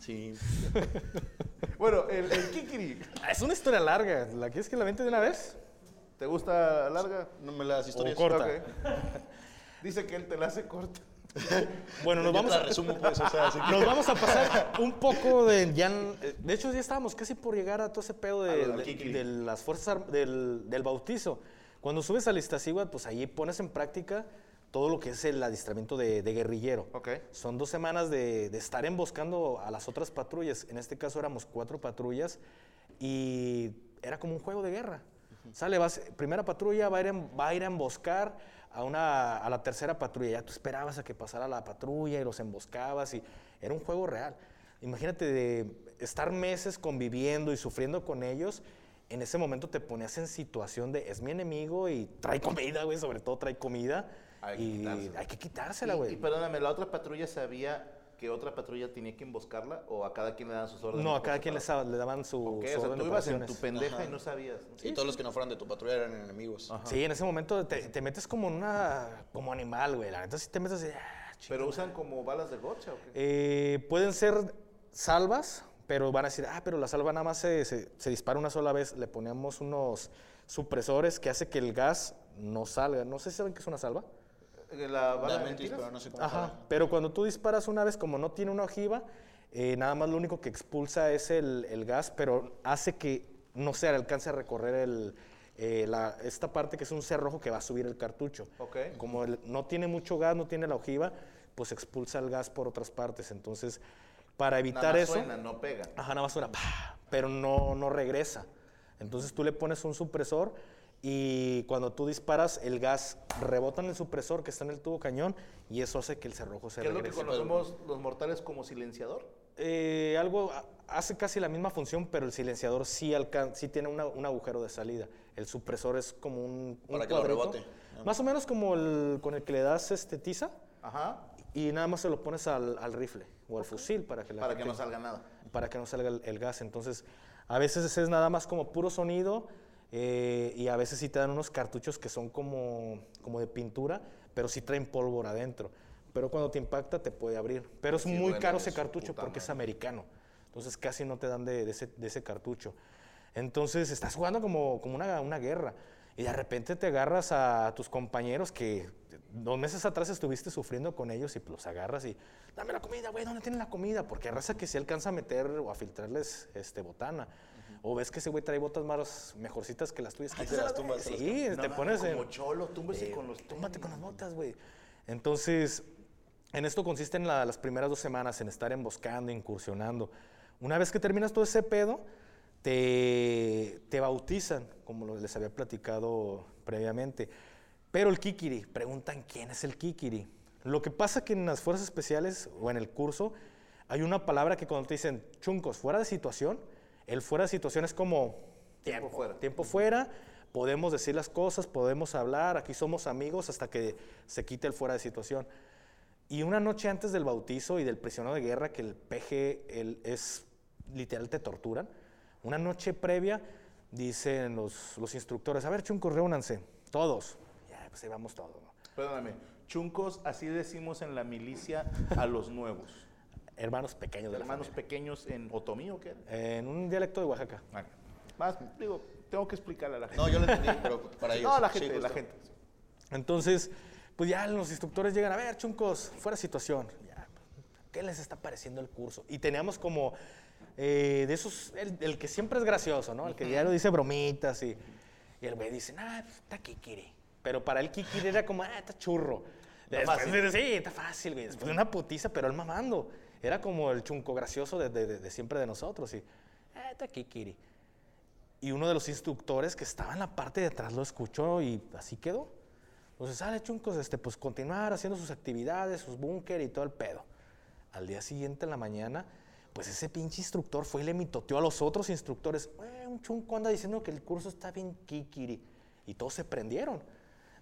Sí. bueno, el, el Kikiri. Es una historia larga. ¿La quieres que la vente de una vez? ¿Te gusta larga? No me las historias. O corta. Dice que él te la hace corta. Bueno, nos vamos a resumo, pues, o sea, Nos vamos a pasar un poco de ya de hecho ya estábamos casi por llegar a todo ese pedo de, A lo del de- las fuerzas del, del bautizo. Cuando subes al Iztaccíhuatl, pues ahí pones en práctica todo lo que es el adiestramiento de, de guerrillero. Ok. Son dos semanas de, de estar emboscando a las otras patrullas. En este caso éramos cuatro patrullas y era como un juego de guerra. Sale, vas, primera patrulla va a, ir va a ir a emboscar a, una, a la tercera patrulla. Ya tú esperabas a que pasara la patrulla y los emboscabas y era un juego real. Imagínate de estar meses conviviendo y sufriendo con ellos. En ese momento te ponías en situación de es mi enemigo y trae comida, güey, sobre todo trae comida. Hay que quitársela. hay que quitársela, Y, y güey. perdóname, ¿la otra patrulla sabía que otra patrulla tenía que emboscarla o a cada quien le dan sus órdenes? No, a cada quien le, daban su, Ok, su o sea, orden tú ibas en tu pendeja Ajá. y no sabías. ¿no? Y todos los que no fueran de tu patrulla eran enemigos. Sí, en ese momento te, te metes como una como animal, güey. La neta sí te metes así. ah, ¿Pero chinga. usan como balas de gocha o qué? Eh, pueden ser salvas, pero van a decir, ah, pero la salva nada más se, se- se dispara una sola vez. Le ponemos unos supresores que hace que el gas no salga. No sé si saben qué es una salva. Eh, ¿La bala de mentiras? pero no sé cómo Ajá, sabe. pero cuando tú disparas una vez, como no tiene una ojiva, eh, nada más lo único que expulsa es el, el gas, pero hace que no se alcance a recorrer el, eh, la- esta parte que es un cerrojo que va a subir el cartucho. Ok. Como el- no tiene mucho gas, no tiene la ojiva, pues expulsa el gas por otras partes. Entonces, para evitar Nada más eso... suena, no pega. Ajá, nada más suena, ¡pah! pero no, no regresa. Entonces tú le pones un supresor y cuando tú disparas, el gas rebota en el supresor que está en el tubo cañón y eso hace que el cerrojo se ¿Qué es lo que regrese. conocemos los mortales como silenciador? Eh, algo hace casi la misma función, pero el silenciador sí, alcan- sí tiene una- un agujero de salida. El supresor es como un, un Para que lo rebote. Más o menos como el con el que le das este tiza Ajá. y nada más se lo pones al, al rifle o al fusil para que, la Para que no salga nada. para que no salga el, el gas. Entonces, a veces es nada más como puro sonido eh, y a veces sí te dan unos cartuchos que son como, como de pintura, pero sí traen pólvora adentro. Pero cuando te impacta te puede abrir. Pero es Sí, muy duele caro ese cartucho porque es madre. americano. Entonces casi no te dan de, de ese, de ese cartucho. Entonces estás jugando como, como una, una guerra. Y de repente te agarras a tus compañeros que dos meses atrás estuviste sufriendo con ellos y los agarras y dame la comida, güey, ¿dónde tienen la comida? Porque raza que se alcanza a meter o a filtrarles este, botana. O ves que ese güey trae botas más mejorcitas que las tuyas. Ahí te quítaselas, las tumbas, Sí, te pones en... como cholo, túmbese Eh, con los túmbate con las botas, güey. Entonces, en esto consiste en la- las primeras dos semanas, en estar emboscando, incursionando. Una vez que terminas todo ese pedo, te, te bautizan, como les había platicado previamente. Pero el Kikiri, preguntan quién es el Kikiri. Lo que pasa que en las fuerzas especiales o en el curso hay una palabra que cuando te dicen chuncos, fuera de situación, el fuera de situación es como Tiempo fuera. Tiempo fuera, podemos decir las cosas, podemos hablar, aquí somos amigos hasta que se quite el fuera de situación. Y una noche antes del bautizo y del prisionero de guerra, que el PG el, es literal te torturan, una noche previa dicen los, los instructores, a ver, chuncos, reúnanse, todos. Ya, pues ahí vamos todos. ¿no? Perdóname. Chuncos, así decimos en la milicia a los nuevos. Hermanos pequeños de Hermanos pequeños en otomí o qué? En un dialecto de Oaxaca. Más, digo, tengo que explicarle a la gente. No, yo lo entendí, pero para ellos. No, la Sí, gente, la justo. gente. Entonces, pues ya los instructores llegan, a ver, chuncos, fuera de situación. Ya, ¿Qué les está pareciendo el curso? Y teníamos como eh, de esos, el, el que siempre es gracioso, ¿no? El que ya lo dice bromitas y, y el güey dice, ah, está kikiri. Pero para él kikiri era como, ah, está churro. Después, fácil. sí, está fácil, güey. Después de una putiza, pero él mamando. Era como el chunco gracioso de, de- de- de siempre de nosotros. Y, ah, está kikiri. Y uno de los instructores que estaba en la parte de atrás lo escuchó y así quedó. Entonces, sale chuncos, este, pues continuar haciendo sus actividades, sus búnker y todo el pedo. Al día siguiente, en la mañana, pues ese pinche instructor fue y le mitoteó a los otros instructores. "Eh, un chunco anda diciendo que el curso está bien kikiri. Y todos se prendieron.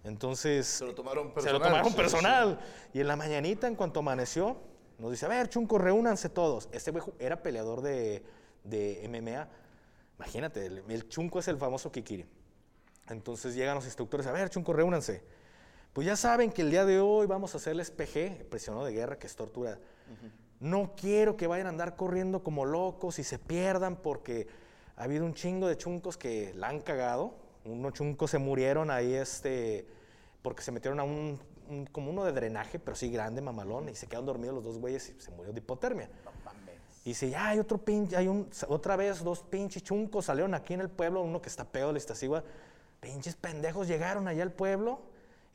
Entonces. Se lo tomaron Se personal. lo tomaron Sí, personal. Y en la mañanita, en cuanto amaneció, nos dice: A ver, chunco, reúnanse todos. Este güey era peleador de, de MMA. Imagínate, el, el chunco es el famoso kikiri. Entonces llegan los instructores, a ver, chunco, reúnanse. Pues ya saben que el día de hoy vamos a hacerles PG, prisionero de guerra, que es tortura. No quiero que vayan a andar corriendo como locos y se pierdan porque ha habido un chingo de chuncos que la han cagado. Unos chuncos se murieron ahí este, porque se metieron a un, un- como uno de drenaje, pero sí grande, mamalón, y se quedaron dormidos los dos güeyes y se murió de hipotermia. Y dice, ya hay otro pinche, hay un, otra vez dos pinches chuncos salieron aquí en el pueblo, uno que está pedo de Iztaccíhuatl. Pinches pendejos llegaron allá al pueblo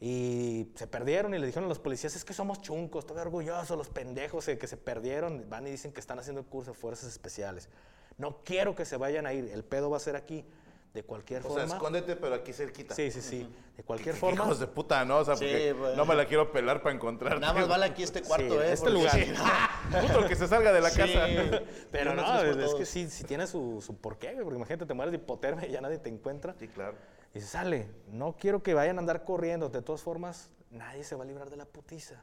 y se perdieron y le dijeron a los policías, es que somos chuncos, estoy orgulloso, los pendejos que se perdieron, van y dicen que están haciendo el curso de fuerzas especiales. No quiero que se vayan a ir, el pedo va a ser aquí, de cualquier O sea, forma. escóndete, pero aquí cerquita. Sí, sí, sí, de cualquier Qué forma. Hijos de puta, ¿no? O sea, Sí, porque güey. no me la quiero pelar para encontrarte. Nada más vale aquí este cuarto, Sí, ¿eh? este Porque lugar. sí, Puto, que se salga de la Sí. casa. Pero no, es, es que sí, sí tiene su, su porqué, güey, porque imagínate, te mueres de hipotermia y ya nadie te encuentra. Sí, claro. Y se sale, no quiero que vayan a andar corriendo, de todas formas, nadie se va a librar de la putiza.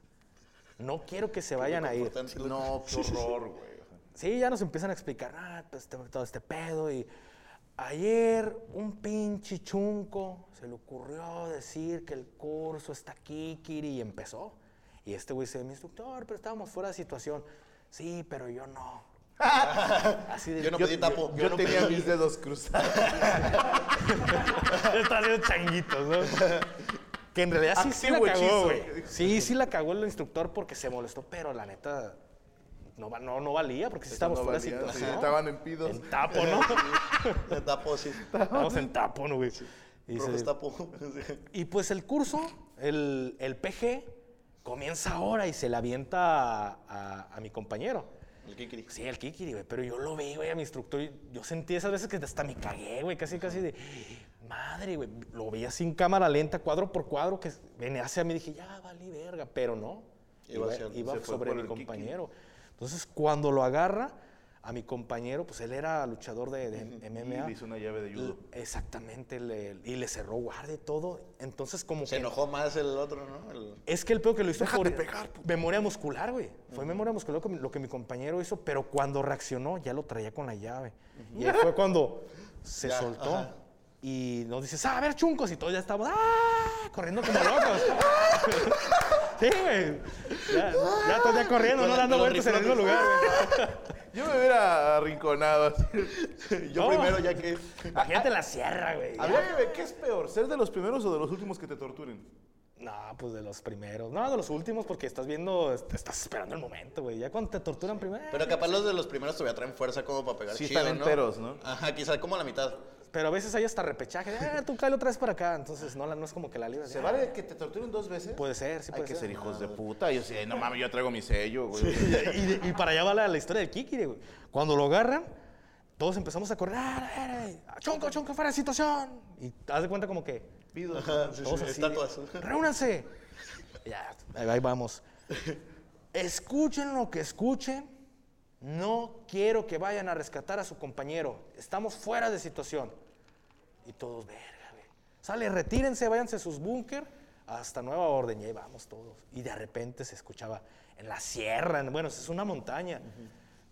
No quiero que se vayan a ir. No, qué horror, güey. Sí, ya nos empiezan a explicar ah, pues, todo este pedo. Y ayer un pinche chunco se le ocurrió decir que el curso está aquí, Kiri, y empezó. Y este güey dice, mi instructor, pero estábamos fuera de situación. Sí, pero yo no. Así de, Yo no pedí tapo. Yo, no tenía pedí. mis dedos cruzados. Está haciendo changuitos, ¿no? Que en realidad sí, sí la cagó, güey. Sí, sí la cagó el instructor porque se molestó, pero la neta no, no, no valía porque sí estábamos No fuera de valía, sí, situación. estaban en pidos. En tapo, ¿no? Me tapo, sí. Estábamos en tapo, ¿no, güey? Y, dice- tapo. y pues el curso, el, el PG, comienza ahora y se le avienta a, a- a mi compañero. El Kikiri. Sí, el Kikiri, güey. Pero yo lo vi, güey, a mi instructor. Yo sentí esas veces que hasta me cagué, güey. Casi, casi de. Madre, güey. Lo veía sin cámara lenta, cuadro por cuadro, que venía hacia mí. Dije, ya, valí verga. Pero no. Iba Iba, hacia- iba se fue sobre mi Kikiri. Entonces, cuando lo agarra, a mi compañero, pues él era luchador de, de Y MMA. le hizo una llave de judo. Exactamente, le- y le cerró guardia y todo. Entonces, como Se que. enojó más el otro, ¿no? El- Es que el peor que lo hizo Déjate por pegar, memoria muscular, güey. Fue memoria muscular lo que, mi compañero hizo, pero cuando reaccionó ya lo traía con la llave. Y ahí fue cuando se Ya, soltó. ajá. Y nos dices, ah, a ver, chuncos, y todos ya estamos, ¡ah! Corriendo como locos. sí, güey. Ya, ya ya corriendo, no dando vueltas en el mismo lugar, güey. Yo me hubiera arrinconado así. Yo No. primero, ya que. Imagínate la sierra, güey. A ver, bebé, ¿qué es peor? ¿Ser de los primeros o de los últimos que te torturen? No, pues de los primeros. No, de los últimos, porque estás viendo, est- estás esperando el momento, güey. Ya cuando te torturan primero. Pero capaz los de los primeros todavía traen fuerza como para pegar Sí chido, están enteros, ¿no? Ajá, quizás como la mitad. Pero a veces hay hasta repechaje. Ah, tú cállalo otra vez para acá. Entonces no, no es como que la libras. ¿Se vale que te torturen dos veces? Puede ser, sí Hay puede que ser. ser hijos de puta. Yo sé, no mames, yo traigo mi sello, güey. Y, de- y para allá va la, la historia del Kikiri, güey. Cuando lo agarran, todos empezamos a correr. "Ah, a ver, chonco, chonco, fuera de situación. Y te das de cuenta como que Pido. Ajá, sí, todos sí, así. estatuas. Reúnanse. Ya, ahí vamos. Escuchen lo que escuchen. No quiero que vayan a rescatar a su compañero. Estamos fuera de situación. Y todos, verga, güey. Sale, retírense, váyanse a sus búnker hasta Nueva Orden, y ahí vamos todos. Y de repente se escuchaba en la sierra, en- bueno, es una montaña,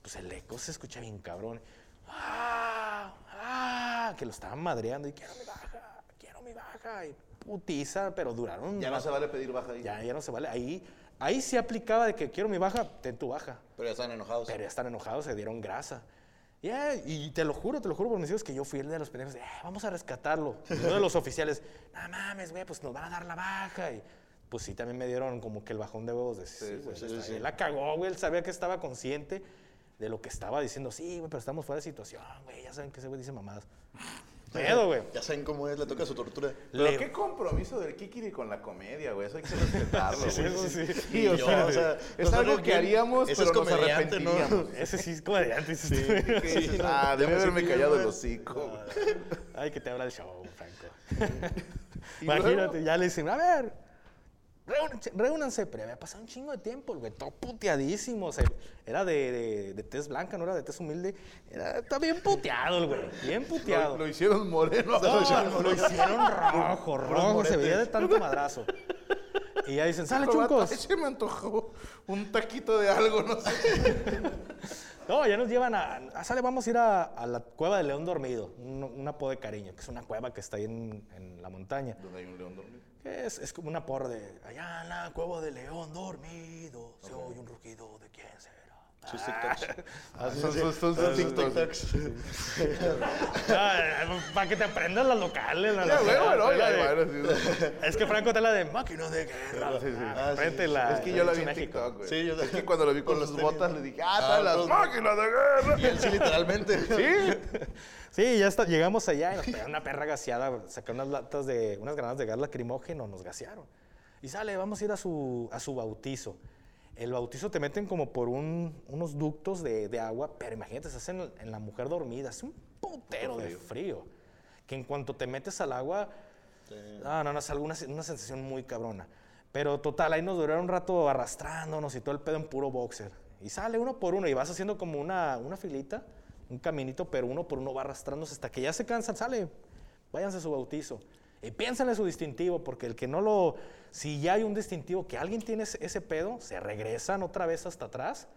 pues el eco se escucha bien cabrón. ¡Ah! ¡Ah! Que lo estaban madreando y quiero mi baja, quiero mi baja. Y putiza, pero duraron. Ya no se vale pedir baja ahí. ya, ya no se vale. Ahí, ahí sí aplicaba de que quiero mi baja, ten tu baja. Pero ya están enojados. Pero ya están enojados, se dieron grasa. Ya, y te lo juro, te lo juro por mis hijos que yo fui el de los pendejos de, "Eh, vamos a rescatarlo. Y uno de los oficiales, no mames, güey, pues nos van a dar la baja. Y pues sí, también me dieron como que el bajón de huevos de, sí, güey, está- él la cagó, güey, él sabía que estaba consciente de lo que estaba diciendo. Sí, güey, pero estamos fuera de situación, güey, ya saben que ese güey dice mamadas. Pedo, güey. Ya saben cómo es, le toca su tortura. Pero Le- qué compromiso del Kikiri con la comedia, güey. Eso hay que respetarlo, güey. eso sí. Sí, o Yo, sea, o sea, es algo que haríamos, ese pero es nos ¿no? Ese sí es comediante. Sí, ¿Qué dices? ah, debí haberme callado el hocico. Ay, que te habla el show, Franco. Imagínate, luego- ya le dicen, a ver, reúnanse, pero había pasado un chingo de tiempo, el güey, todo puteadísimo. o sea, era de, de, de tez blanca, no era de tez humilde. Era, está bien puteado el güey, bien puteado. Lo, lo hicieron moreno. No, lo hicieron rojo, rojo, se veía de tanto madrazo. Y ya dicen, sale chuncos. se me antojó un taquito de algo, no sé. No, ya nos llevan a, a- sale, vamos a ir a, a la cueva del león dormido, un, un apodo de cariño, que es una cueva que está ahí en, en la montaña. Donde hay un león dormido. Es, es como una porra de, allá en la cueva del león dormido, se oye un rugido de quién será. Sus TikToks. Ah, son, son, son TikToks. Para que te aprendas las locales. las Ya, locales, bueno, bueno, la ya, de- bueno, sí. Es que Franco te la de máquina de guerra. Sí, sí, sí. Ah, frente la- Es que yo la vi en México. TikTok, güey. Sí, yo Es que cuando lo vi con, las botas le dije, ah, Ah, las máquinas de guerra. Y él sí, literalmente. ¿Sí? Sí, ya está, llegamos allá y nos pegaron una perra gaseada, sacaron unas latas de, unas granadas de gas lacrimógeno, nos gasearon. Y sale, vamos a ir a su, a su bautizo. El bautizo te meten como por un- unos ductos de, de agua, pero imagínate, se hacen en la mujer dormida, es un putero de frío. Que en cuanto te metes al agua, no, no, no, es alguna, una sensación muy cabrona. Pero total, ahí nos duraron un rato arrastrándonos y todo el pedo en puro boxer. Y sale uno por uno y vas haciendo como una, una filita, un caminito, pero uno por uno va arrastrándose hasta que ya se cansan, sale, váyanse a su bautizo. Y piénsenle su distintivo, porque el que no lo, si ya hay un distintivo, que alguien tiene ese, pedo, se regresan otra vez hasta atrás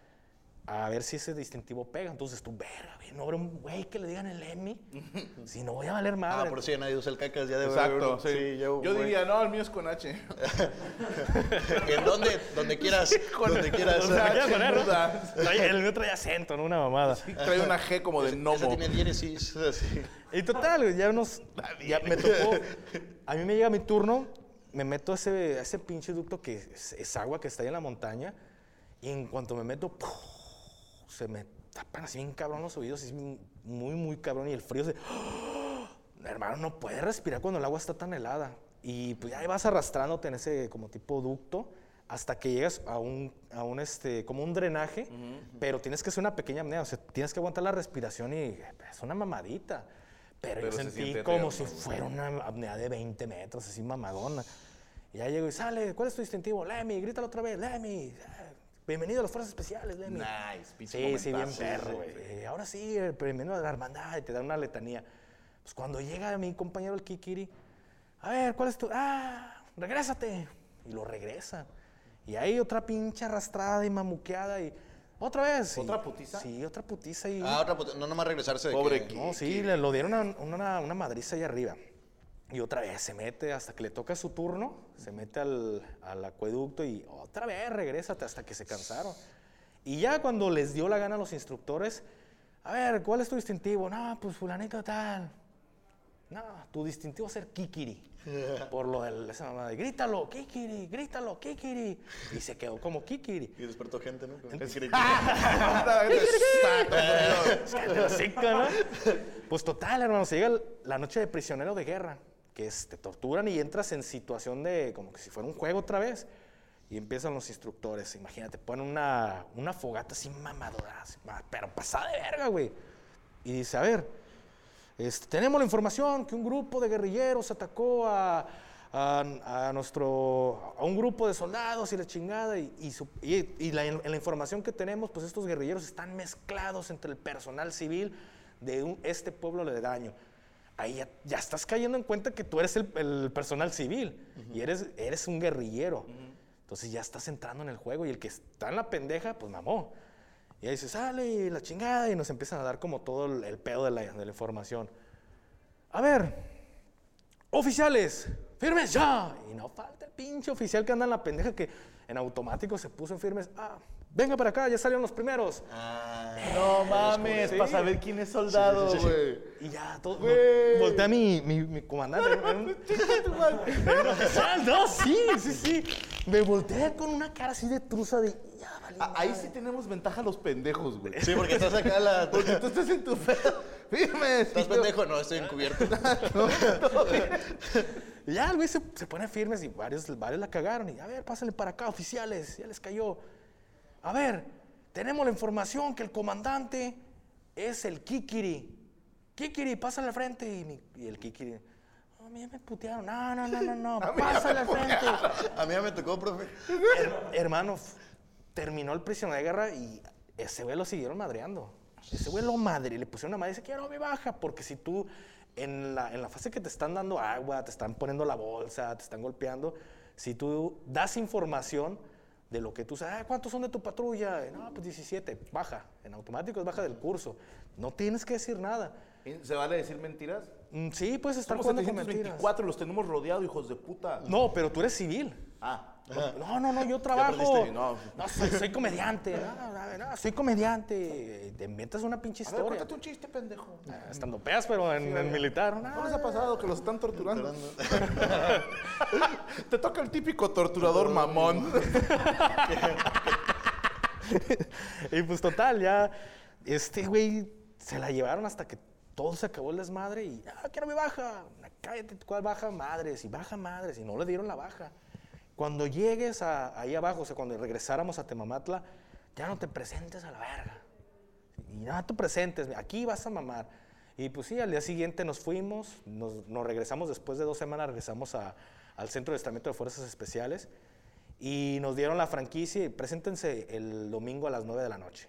a ver si ese distintivo pega. Entonces tú, verga, güey, no habrá un güey que le digan el Emmy, si no voy a valer Ah, madre. por si nadie usa el cacas ya debe Exacto, haber- sí. yo, Yo diría, no, el mío es con H. ¿En dónde? Donde quieras. donde quieras. o sea, ¿Qué quieres sin poner, no? duda. Trae- El mío trae acento, no una mamada. Trae una G como de Ese gnomo. tiene diéresis. Y total, ya unos. Ya me tocó. A mí me llega mi turno, me meto a ese, a ese pinche ducto que es, es agua que está ahí en la montaña. Y en cuanto me meto, ¡puf! Se me tapan así bien cabrón los oídos, así muy, muy cabrón. Y el frío se. Hermano, no puedes respirar cuando el agua está tan helada. Y pues ya ahí vas arrastrándote en ese como tipo ducto hasta que llegas a un, a un este, como un drenaje, pero tienes que hacer una pequeña apnea, o sea, tienes que aguantar la respiración y es una mamadita. Pero, Pero yo se sentí como si fuera una apnea de 20 metros, así mamadona. Y ya llego y sale, ¿cuál es tu distintivo? Lemmy, grítalo otra vez, Lemmy. Bienvenido a las fuerzas especiales, Lemmy. Nice, pinche Sí, sí, bien perro, güey. Eh, ahora sí, bienvenido a la hermandad y te da una letanía. Pues cuando llega mi compañero el Kikiri, a ver, ¿cuál es tu...? Ah, regrésate. Y lo regresa. Y ahí otra pinche arrastrada y mamuqueada y otra vez. y- ¿Otra putiza? Sí, otra putiza y... Ah, otra puta- No nomás regresarse de Pobre que- No, sí, le, lo dieron una, una, una madriza ahí arriba. Y otra vez se mete hasta que le toca su turno, se mete al, al acueducto y otra vez regrésate hasta que se cansaron. Y ya cuando les dio la gana a los instructores, a ver, ¿cuál es tu distintivo? No, pues fulanito tal. No, tu distintivo es ser Kikiri. Por lo de esa mamá de grítalo, Kikiri, grítalo, Kikiri. Y se quedó como Kikiri. Y despertó gente, ¿no? Pues total, hermano, se llega la noche de prisionero de guerra, que es, te torturan y entras en situación de como que si fuera un juego otra vez. Y empiezan los instructores, imagínate, ponen una, una fogata así mamadora, pero pasada de verga, güey. Y dice, a ver, este, tenemos la información que un grupo de guerrilleros atacó a, a- nuestro, a un grupo de soldados y la chingada. Y, y su- y- la información que tenemos, pues estos guerrilleros están mezclados entre el personal civil de un- este pueblo de daño. Ahí ya, ya estás cayendo en cuenta que tú eres el, el personal civil y eres, eres un guerrillero. Entonces ya estás entrando en el juego y el que está en la pendeja, pues mamó. Y ahí dice, sale la chingada y nos empiezan a dar como todo el, el pedo de la, de la información. A ver, oficiales, firmes ya. Y no falta el pinche oficial que anda en la pendeja que en automático se puso en firmes. Ah, venga para acá, ya salieron los primeros. Ah, No mames, Sí. para saber quién es soldado, güey. Y ya, todo, Güey. vol- voltea mi, mi, mi comandante. no, sí, sí, sí. Me volteé con una cara así de truza de, ya, vale. A- Ahí sí tenemos ventaja los pendejos, güey. Sí, porque estás acá la. Porque tú estás en tu pedo. Firmes. ¿Estás y yo- pendejo? No, estoy encubierto. Y ya el güey se, se pone firmes y varios, varios la cagaron. Y a ver, pásenle para acá, oficiales, ya les cayó. A ver, tenemos la información que el comandante es el Kikiri. Kikiri, pásale al frente. Y, mi- y el Kikiri, "No, a mí ya me putearon. No, no, no, no, no, pásale al frente. A mí ya me tocó, profe. Her- hermano, terminó el prisionero de guerra y ese güey lo siguieron madreando. Ese güey lo madre, le pusieron una madre y dice, quiero mi baja, porque si tú en la, en la fase que te están dando agua, te están poniendo la bolsa, te están golpeando, si tú das información de lo que tú sabes, "Ah, ¿cuántos son de tu patrulla? Y, No, pues 17, baja, en automático es baja del curso. No tienes que decir nada. ¿Se vale decir mentiras? Mm, Sí, puedes estar Estamos jugando con mentiras. 724 y los tenemos rodeados, hijos de puta. No, pero tú eres civil. Ah. No, no, no, yo trabajo. no. No, soy, soy comediante. No, no, no, soy comediante. Te inventas una pinche A ver, historia. cuéntate un chiste, pendejo. Ah, Estando peas, pero en, en militar. ¿No No, les ha pasado que los están torturando? Te toca el típico torturador mamón. Y pues total, ya este güey se la llevaron hasta que todo se acabó el desmadre y, ah, quiero mi baja. Cállate, ¿cuál baja? Madres, y baja madres, y no le dieron la baja. Cuando llegues a- ahí abajo, o sea, cuando regresáramos a Temamatla, ya no te presentes a la verga. Y no te presentes, aquí vas a mamar. Y pues sí, al día siguiente nos fuimos, nos, nos regresamos después de dos semanas, regresamos a- al Centro de Estamento de Fuerzas Especiales y nos dieron la franquicia y preséntense el domingo a las 9 de la noche.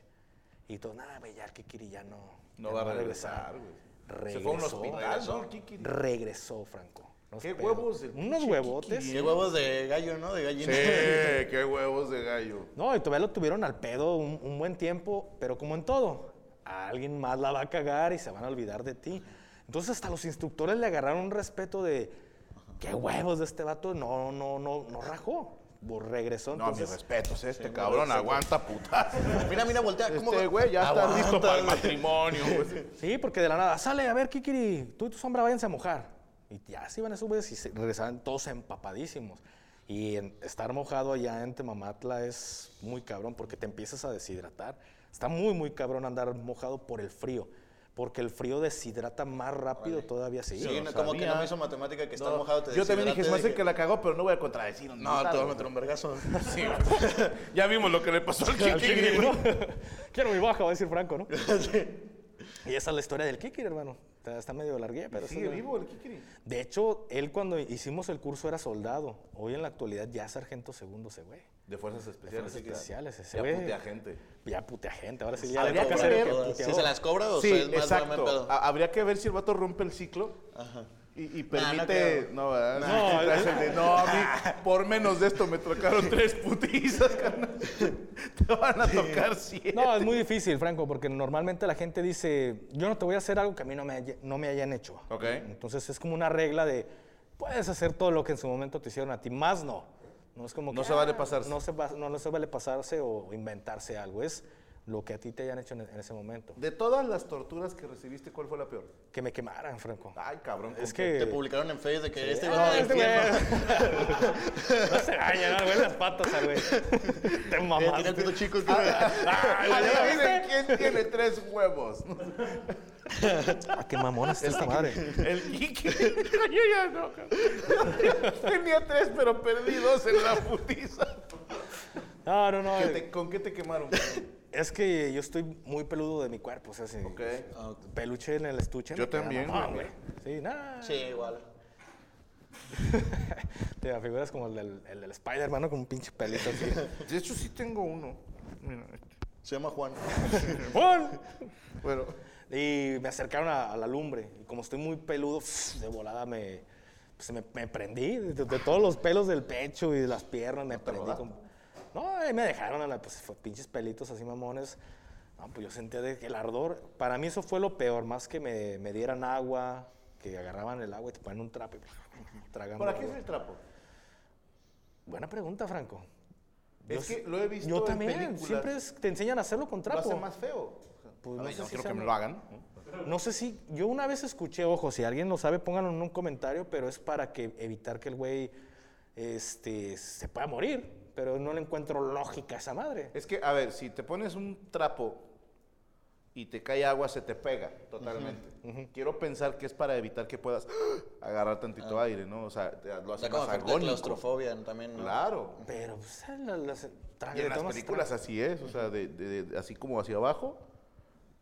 Y todo, nada, ya el Kikiri ya no, No ya va a regresar, güey. Se fue a un Regresó. hospital, ¿no? Regresó, Franco. ¿Qué huevos del Unos huevotes. Qué huevos de gallo, ¿no? De gallina. Sí, qué huevos de gallo. No, y todavía lo tuvieron al pedo un, un buen tiempo, pero como en todo, alguien más la va a cagar y se van a olvidar de ti. Entonces hasta los instructores le agarraron un respeto de, qué huevos de este vato, no, no, no, no rajó, regresó. No, mis respetos, este cabrón aguanta putas. Mira, mira, voltea. ¿Cómo Este güey ya está listo para el matrimonio. sí, porque de la nada, sale, a ver, Kikiri, tú y tu sombra váyanse a mojar. Y ya se iban esos güeyes y se- regresaban todos empapadísimos. Y en- estar mojado allá en Temamatla es muy cabrón porque te empiezas a deshidratar. Está muy, muy cabrón andar mojado por el frío. Porque el frío deshidrata más rápido todavía. Sí, Sí, no como que no me hizo matemática que estar No, mojado te yo también dije, se me hace que la cagó, pero no voy a contradecir. No, te voy a meter un vergazo. Sí, ya vimos lo que le pasó al Kikiri. ¿no? Quiero mi baja, va a decir Franco, ¿no? Y esa es la historia del Kikiri, hermano. Está, está medio largué, pero... Sigue la- vivo el Kikiri. De hecho, él cuando hicimos el curso era soldado. Hoy en la actualidad ya es sargento segundo ese güey. De fuerzas De especiales. fuerzas especiales, ese Ya putea gente. Ya putea gente. Ahora sí ya Habría que ver- Si se las cobra o Sí, es más exacto. Habría que ver si el vato rompe el ciclo Ajá. Y, y Nah, no permite... No. No, no, a mí por menos de esto me tocaron tres putizas, carnal. Te van a tocar siete. No, es muy difícil, Franco, porque normalmente la gente dice, yo no te voy a hacer algo que a mí no me, haya- no me hayan hecho. Ok. Entonces es como una regla de, puedes hacer todo lo que en su momento te hicieron a ti, más no. No es como No que, se vale "Ah, pasarse". No se, va- no, no se vale pasarse o inventarse algo, es lo que a ti te hayan hecho en, en ese momento. De todas las torturas que recibiste, ¿cuál fue la peor? Que me quemaran, Franco. Ay, cabrón. Es ¿con que... Te publicaron en Facebook de que este Ah, va a este no se vaya, no, güey, las patas, al güey. Te mamaste. quién tiene tres huevos. Ah, qué mamona está esta madre. El Kiki. Yo ya no. Tenía tres, pero perdí dos en la putiza. No, no, no. ¿Qué te- ¿Con qué te quemaron? Es que yo estoy muy peludo de mi cuerpo, o sea, sí. Ok. Peluche en el estuche. Yo también, güey. Sí, nada. Sí, igual. Te figuras como el del, el del Spider-Man, ¿no? Con un pinche pelito así. De hecho, sí tengo uno. Mira, este. Se llama Juan. ¡Juan! Bueno, Y me acercaron a, a la lumbre. Y como estoy muy peludo, de volada me, pues, me, me prendí. De, de todos los pelos del pecho y de las piernas me prendí. como- No, ahí me dejaron a la, pues, fue pinches pelitos así mamones. No, pues yo sentía de que el ardor. Para mí eso fue lo peor, más que me, me dieran agua, que agarraban el agua y te ponían un trapo y tragando. ¿Para qué es el trapo? Buena pregunta, Franco. Es Yo que lo he visto Yo en también. películas. Siempre es- te enseñan a hacerlo con Lo trapo. hace más feo. Pues A no ver, sé no si quiero sea que me lo hagan. No sé si, yo una vez escuché, ojo, si alguien lo sabe, pónganlo en un comentario, pero es para que evitar que el güey este, se pueda morir. Pero no le encuentro lógica a esa madre. Es que, a ver, si te pones un trapo y te cae agua, se te pega totalmente. Quiero pensar que es para evitar que puedas agarrar tantito aire, ¿no? O sea, te- lo O hace sea, como más agónico. claustrofobia también. ¿no? Claro. Pero, pues, la- la- se- traga- Y en las películas así es, o sea, de, de- de- así como hacia abajo,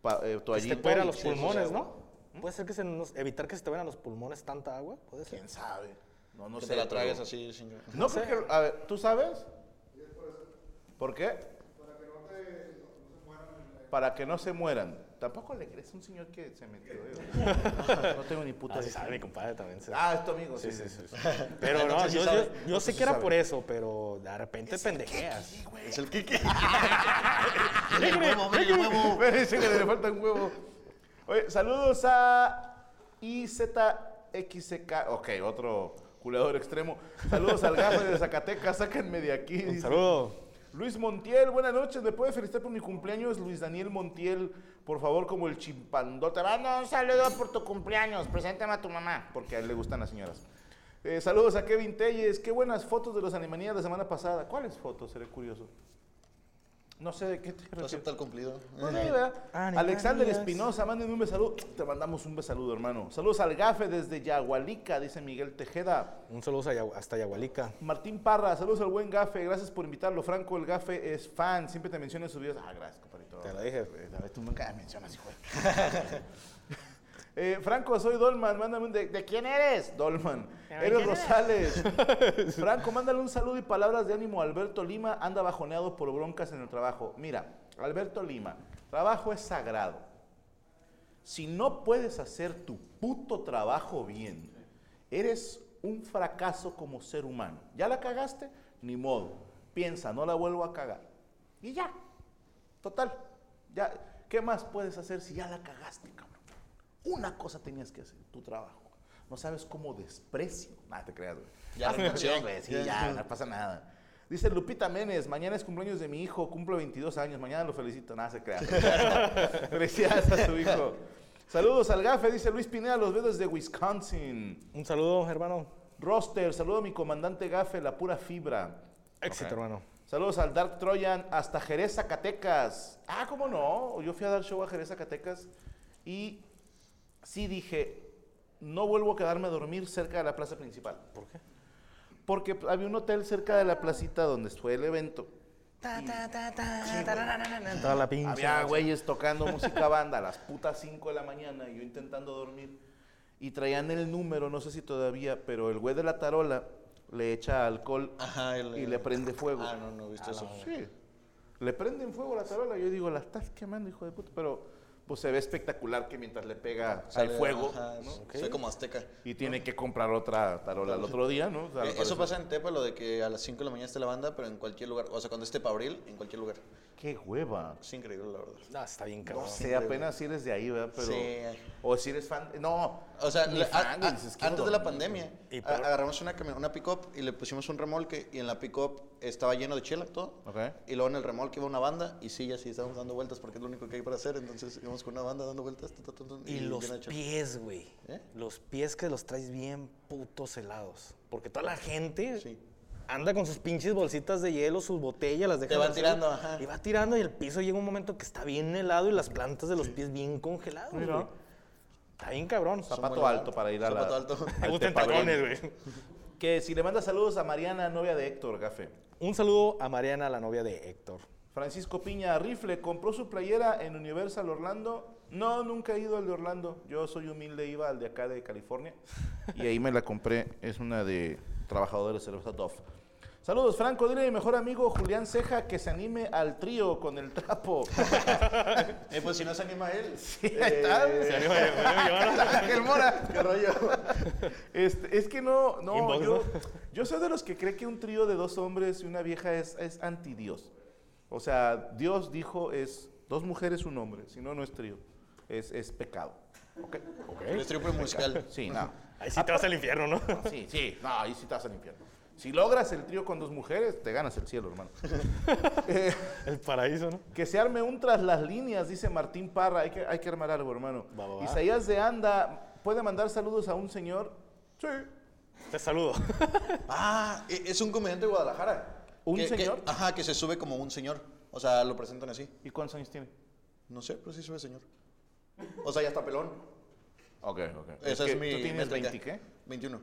pa, eh, Que se toallita te y los pulmones, sí, ¿no? Puede ser que se nos- evitar que se te vayan a los pulmones tanta agua, puede ser. ¿Quién sabe? No, no que sé. te la pero- tragues así. Sin... No, creo que, a ver, ¿tú sabes? ¿Por qué? Para que no se mueran. Tampoco le crees a un señor que se metió. eh. No tengo ni puta Ah, idea. sabe, mi compadre también. sí. Ah, es tu amigo, sí, sí, sí. Pero no, yo, sabe. yo- yo sé que era sabe. por eso, pero de repente pendejeas. Es el Kike. ¡Ven el huevo, ven el huevo! Me dice que le falta un huevo. Oye, saludos a IZXK. Ok, otro culeador extremo. Saludos al gato de Zacatecas, sáquenme de aquí. Un saludo. Luis Montiel, buenas noches. ¿Me puede felicitar por mi cumpleaños? Luis Daniel Montiel, por favor, como el chimpandote. Manda un saludo por tu cumpleaños. Preséntame a tu mamá, porque a él le gustan las señoras. Eh, saludos a Kevin Telles. Qué buenas fotos de los Animanías la semana pasada. ¿Cuáles fotos? Seré curioso. No sé de qué te No refieres. acepta el cumplido. Pues sí, ¿verdad? Animanias. Alexander Espinosa, mándenme un besaludo. Te mandamos un besaludo, hermano. Saludos al gafe desde Yagualica, dice Miguel Tejeda. Un saludo hasta Yagualica. Martín Parra, saludos al buen gafe. Gracias por invitarlo. Franco, el gafe es fan. Siempre te menciona en sus videos. Ah, gracias, compadrito. Te lo dije. A ver, tú nunca me mencionas, hijo. Eh, Franco, soy Dolman, mándame un... ¿De, de quién eres? Dolman. Eres Rosales. Franco, mándale un saludo y palabras de ánimo a Alberto Lima. Anda bajoneado por broncas en el trabajo. Mira, Alberto Lima, trabajo es sagrado. Si no puedes hacer tu puto trabajo bien, eres un fracaso como ser humano. ¿Ya la cagaste? Ni modo. Piensa, no la vuelvo a cagar. Y ya. Total. Ya. ¿Qué más puedes hacer si ya la cagaste, cabrón? Una cosa tenías que hacer, tu trabajo. No sabes cómo desprecio. Nada, te creas, güey. Ya, renunció. bien, güey, Sí, ya, no pasa nada. Dice Lupita Menes, mañana es cumpleaños de mi hijo, cumple 22 años, mañana lo felicito. Nada, se crea. Felicidades a su hijo. Saludos al gafe, dice Luis Pineda, los veo desde Wisconsin. Un saludo, hermano. Roster, saludo a mi comandante gafe, la pura fibra. Éxito, hermano. Saludos al Dark Troyan hasta Jerez, Zacatecas. Ah, ¿cómo no? Yo fui a dar show a Jerez, Zacatecas y sí dije, no vuelvo a quedarme a dormir cerca de la plaza principal. ¿Por qué? Porque había un hotel cerca de la placita donde fue el evento. Toda la pinche. Había güeyes tocando música banda a las putas 5 de la mañana y yo intentando dormir. Y traían el número, no sé si todavía, pero el güey de la tarola le echa alcohol Ajá, el- y le prende fuego. Ah, no, no he visto eso. Sí. Le prenden fuego a la tarola. Yo digo, la estás quemando, hijo de puta. Pero pues se ve espectacular que mientras le pega al fuego ajá, ¿no? Soy como azteca. y tiene que comprar otra tarola al otro día, ¿no? O sea, al Eh, Eso pasa en Tepa, lo de que a las 5 de la mañana esté la banda, pero en cualquier lugar. O sea, cuando esté abril, en cualquier lugar. Qué hueva. Es increíble, la verdad. No, está bien No cabrón. sé, apenas si eres de ahí, ¿verdad? Pero, Sí. O si eres fan. No. O sea, le- fan, a- a- antes de la pandemia, Y por- agarramos una, una pick-up y le pusimos un remolque y en la pick-up estaba lleno de chela todo. Ok. Y luego en el remolque iba una banda y sí, así estábamos dando vueltas porque es lo único que hay para hacer. Entonces íbamos con una banda dando vueltas. ta, ta, ta, ta, Y los pies, güey. ¿Eh? Los pies que los traes bien putos helados. Porque toda la gente Sí. Anda con sus pinches bolsitas de hielo, sus botellas, las deja Te suelo, tirando, ajá. Y va tirando y el piso llega un momento que está bien helado y las plantas de los pies bien congeladas, güey. Está bien cabrón. Zapato alto para ir a la. Zapato alto. Me gustan tacones, güey. Que si le manda saludos a Mariana, novia de Héctor Gafe. Un saludo a Mariana, la novia de Héctor. Francisco Piña Rifle, ¿compró su playera en Universal Orlando? No, nunca he ido al de Orlando. Yo soy humilde, iba al de acá de California. Y ahí me la compré. Es una de trabajadores de cerveza Dove. Saludos, Franco. Dile a mi mejor amigo Julián Ceja que se anime al trío con el trapo. Eh, pues si no se anima él. Sí, ahí está. Se anima a- se anima llevar- Ángel Mora. ¿Qué rollo? Este, es que no, no, Inbox, yo, ¿no? yo soy de los que cree que un trío de dos hombres y una vieja es, es anti-Dios. O sea, Dios dijo es dos mujeres, un hombre, si no, no es trío. Es, es pecado. ¿Ok? El triple musical. Sí, no. Ahí sí te vas al infierno, ¿no? Sí, sí, no, ahí sí te vas al infierno. Si logras el trío con dos mujeres, te ganas el cielo, hermano. Eh, El paraíso, ¿no? que se arme un tras las líneas, dice Martín Parra. Hay que, hay que armar algo, hermano. Va, va, va. Isaías de Anda, ¿puede mandar saludos a un señor? Sí. Te saludo. Ah, e- es un comediante de Guadalajara. ¿Un Que- que- señor? ajá, que se sube como un señor. O sea, lo presentan así. ¿Y cuántos años tiene? No sé, pero sí sube señor. O sea, ya está pelón. Ok, ok. Esa es, que mi ¿Tú tienes métrica. 20 qué? 21.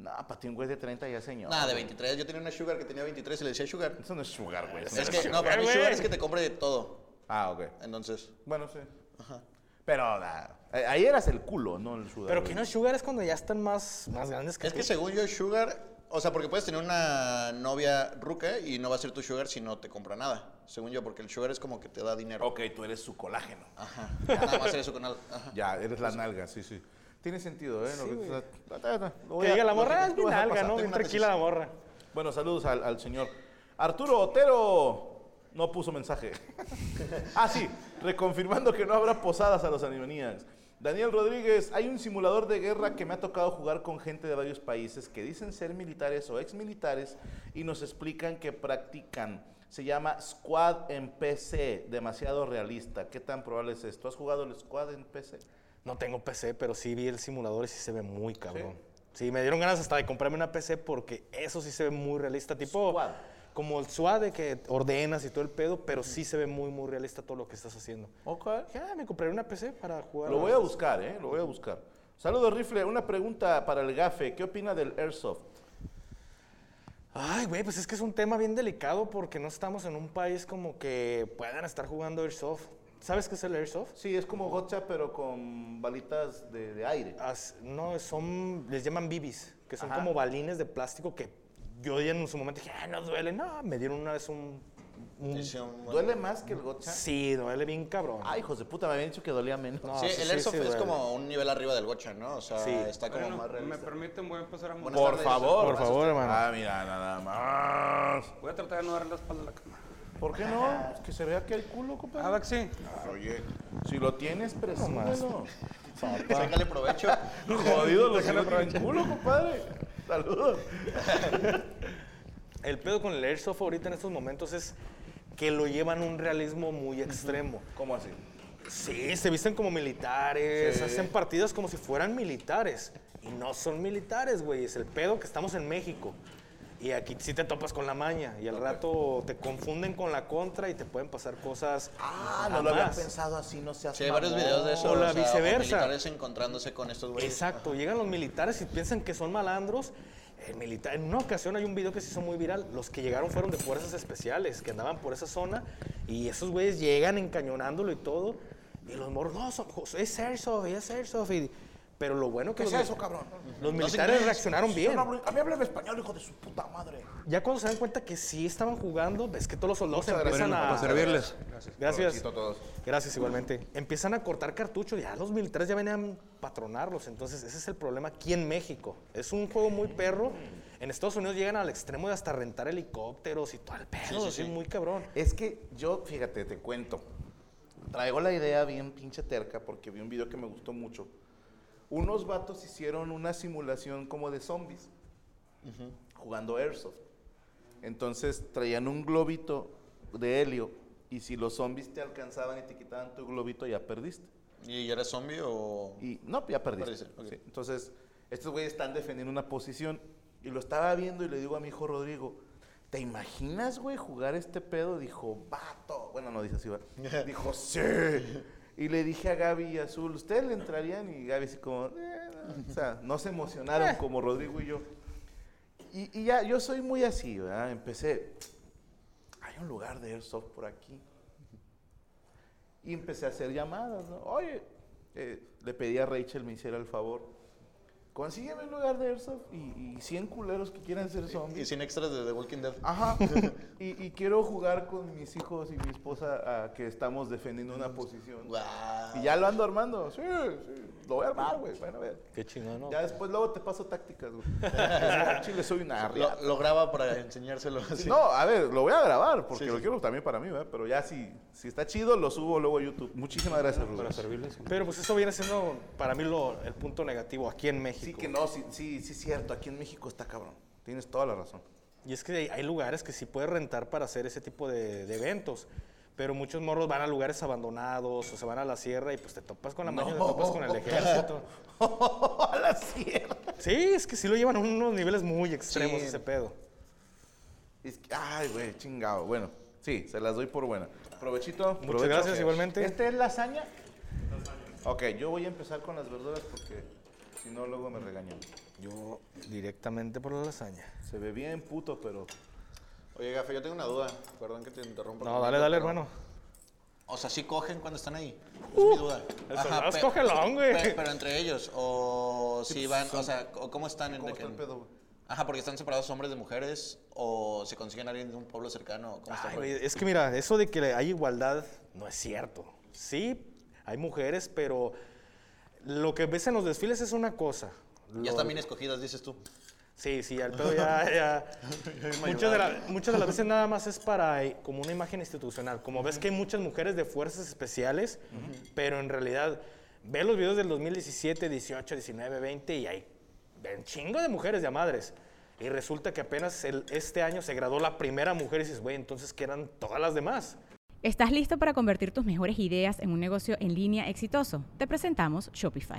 No, para ti un güey de 30 ya señor. Nada, de 23. Yo tenía una Sugar que tenía 23 y le decía Sugar. Eso no es sugar, güey. Es no que, sugar. no, para mí. Sugar es que te compre de todo. Ah, ok. Entonces, Bueno, sí. Pero nada. eh, Ahí eras el culo, no el sugar. Pero güey. que no es sugar es cuando ya están más, más grandes que es que según yo, Sugar, o sea, porque puedes tener una novia ruca y no va a ser tu Sugar si no te compra nada. Según yo, porque el Sugar es como que te da dinero. Ok, tú eres su colágeno. Ajá. Nada más eres su canal. Ajá. Ya, eres la nalga, sí, sí. Tiene sentido, ¿eh? Lo que- voy a- diga la morra es bien alga. ¿no? Bien tranquila la morra. Bueno, saludos al, al señor. Arturo Otero no puso mensaje. ah, sí, reconfirmando que no habrá posadas a los Animaniacs. Daniel Rodríguez, hay un simulador de guerra que me ha tocado jugar con gente de varios países que dicen ser militares o exmilitares y nos explican que practican. Se llama Squad en PC, demasiado realista. ¿Qué tan probable es esto? ¿Has jugado el Squad en PC? No tengo PC, pero sí vi el simulador y sí se ve muy cabrón. Sí, me dieron ganas hasta de comprarme una PC porque eso sí se ve muy realista. Tipo, Squad. como el SWAT de que ordenas y todo el pedo, pero sí se ve muy, muy realista todo lo que estás haciendo. Ok. Dije, ah, me compraré una PC para jugar. Lo voy a buscar, ¿eh? Lo voy a buscar. Saludos, Rifle. Una pregunta para el gafe. ¿Qué opina del Airsoft? Ay, güey, pues es que es un tema bien delicado porque no estamos en un país como que puedan estar jugando Airsoft. ¿Sabes qué es el Airsoft? Sí, es como gotcha, pero con balitas de, de aire. As- no, son, les llaman bibis, que son Ajá. como balines de plástico que yo en su momento dije, ah, no duele. No, me dieron una vez un... ¿Duele más que el gotcha? sí, duele bien cabrón. Ay, hijos de puta, me habían dicho que dolía menos. No, Sí, sí, el Airsoft sí es como un nivel arriba del Gocha, ¿no? O sea, Sí. está como Bueno, más me realista. permiten, voy a empezar a. Por tardes. favor. Por favor, hermano. Ah, mira, nada más. Voy a tratar de no darle la espalda a la cama. ¿Por qué no? Es que se vea que hay culo, compadre. Ah, ¿va que sí? Oye, si lo tienes, presúmelo. Sácale provecho. Jodido los que no tienen culo, compadre. Saludos. El pedo con el Airsoft ahorita en estos momentos es que lo llevan a un realismo muy extremo. ¿Cómo así? Sí, se visten como militares, Sí. hacen partidas como si fueran militares. Y no son militares, güey. Es el pedo que estamos en México. Y aquí sí te topas con la maña. Y al rato te confunden con la contra y te pueden pasar cosas. Ah, no lo había jamás. pensado así, no seas Sí, hay varios videos de eso. O la sea, viceversa. militares encontrándose con estos güeyes. Exacto, llegan los militares y piensan que son malandros. El militar, en una ocasión hay un video que se hizo muy viral. Los que llegaron fueron de fuerzas especiales, que andaban por esa zona. Y esos güeyes llegan encañonándolo y todo. Y los morros, no, son- es Airsoft, es Airsoft. y- pero lo bueno que ¿Qué es los, eso, cabrón? los militares reaccionaron bien. Yo no hablo- a mí hablan español, hijo de su puta madre. Ya cuando se dan cuenta que sí estaban jugando, ves que todos los soldados Muchas empiezan gracias. a... Para servirles. Gracias. A todos. Gracias, igualmente. Empiezan a cortar cartuchos, ya los militares ya venían a patronarlos. Entonces, ese es el problema aquí en México. Es un juego muy perro. En Estados Unidos llegan al extremo de hasta rentar helicópteros y todo el pedo. así, muy cabrón. Es que yo, fíjate, te cuento. Traigo la idea bien pinche terca porque vi un video que me gustó mucho. Unos vatos hicieron una simulación como de zombies jugando Airsoft. Entonces traían un globito de helio y si los zombies te alcanzaban y te quitaban tu globito ya perdiste. ¿Y eres zombie o...? Y no, ya perdiste. Sí. Entonces, estos güeyes están defendiendo una posición y lo estaba viendo y le digo a mi hijo Rodrigo, ¿te imaginas, güey, jugar este pedo? Dijo, vato. Bueno, no dice así, ¿verdad? Dijo, sí. Y le dije a Gaby y Azul, ¿ustedes le entrarían? Y Gaby así como, "Eh, no". o sea, no se emocionaron como Rodrigo y yo. Y, y ya, yo soy muy así, ¿verdad? Empecé, hay un lugar de Airsoft por aquí. Y empecé a hacer llamadas, ¿no? Oye, eh, le pedí a Rachel me hiciera el favor. Consígueme un lugar de Airsoft y, y 100 culeros que quieran ser Y zombies. sin extras de The Walking Dead. Ajá. y, y quiero jugar con mis hijos y mi esposa a que estamos defendiendo una posición. Guau. Y ya lo ando armando. Sí, sí. Lo voy a armar, güey. Bueno, a ver. Qué chingón, ¿no? Ya después luego te paso tácticas, güey. Chile soy una riata. Lo, lo graba para enseñárselo así. No, a ver, lo voy a grabar porque Sí, lo sí. quiero también para mí, ¿verdad? Pero ya si, si está chido, lo subo luego a YouTube. Muchísimas gracias, Rubén. Para servirles. Pero pues eso viene siendo para mí lo, el punto negativo aquí en México. Sí que no, sí, sí, sí es cierto. Aquí en México está cabrón. Tienes toda la razón. Y es que hay, hay lugares que sí puedes rentar para hacer ese tipo de, de eventos. Pero muchos morros van a lugares abandonados o se van a la sierra y pues te topas con la mañana, te topas con el ejército. a la sierra. Sí, es que sí lo llevan a unos niveles muy extremos Sí. ese pedo. Es que- ay, güey, chingado. Bueno, sí, se las doy por buena. Provechito. Muchas provecho. gracias, igualmente. ¿Este es lasaña? Ok, yo voy a empezar con las verduras porque si no, luego me regañan. Yo directamente por la lasaña. Se ve bien puto, pero Oye, Gafe, yo tengo una duda. Perdón que te interrumpa. No, dale, dale, hermano. O sea, ¿sí cogen cuando están ahí? Es mi duda. el Ajá, pe- cogelón, güey. pe- Pero entre ellos, o si van, o sea, ¿cómo están? en ¿cómo que- está el pedo, güey? Ajá, porque están separados hombres de mujeres, o se consiguen a alguien de un pueblo cercano, ¿cómo está? Ay, güey, es que mira, eso de que hay igualdad no es cierto. Sí, hay mujeres, pero lo que ves en los desfiles es una cosa. Ya Lo- están bien escogidas, dices tú. Sí, sí, el pedo ya... ya- muchas, de la- muchas de las veces nada más es para eh, como una imagen institucional. Como ves que hay muchas mujeres de fuerzas especiales, pero en realidad ve los videos del 2017, 18, 19, 20 y hay un chingo de mujeres de madres. Y resulta que apenas el- este año se graduó la primera mujer y dices, güey, entonces que eran todas las demás. ¿Estás listo para convertir tus mejores ideas en un negocio en línea exitoso? Te presentamos Shopify.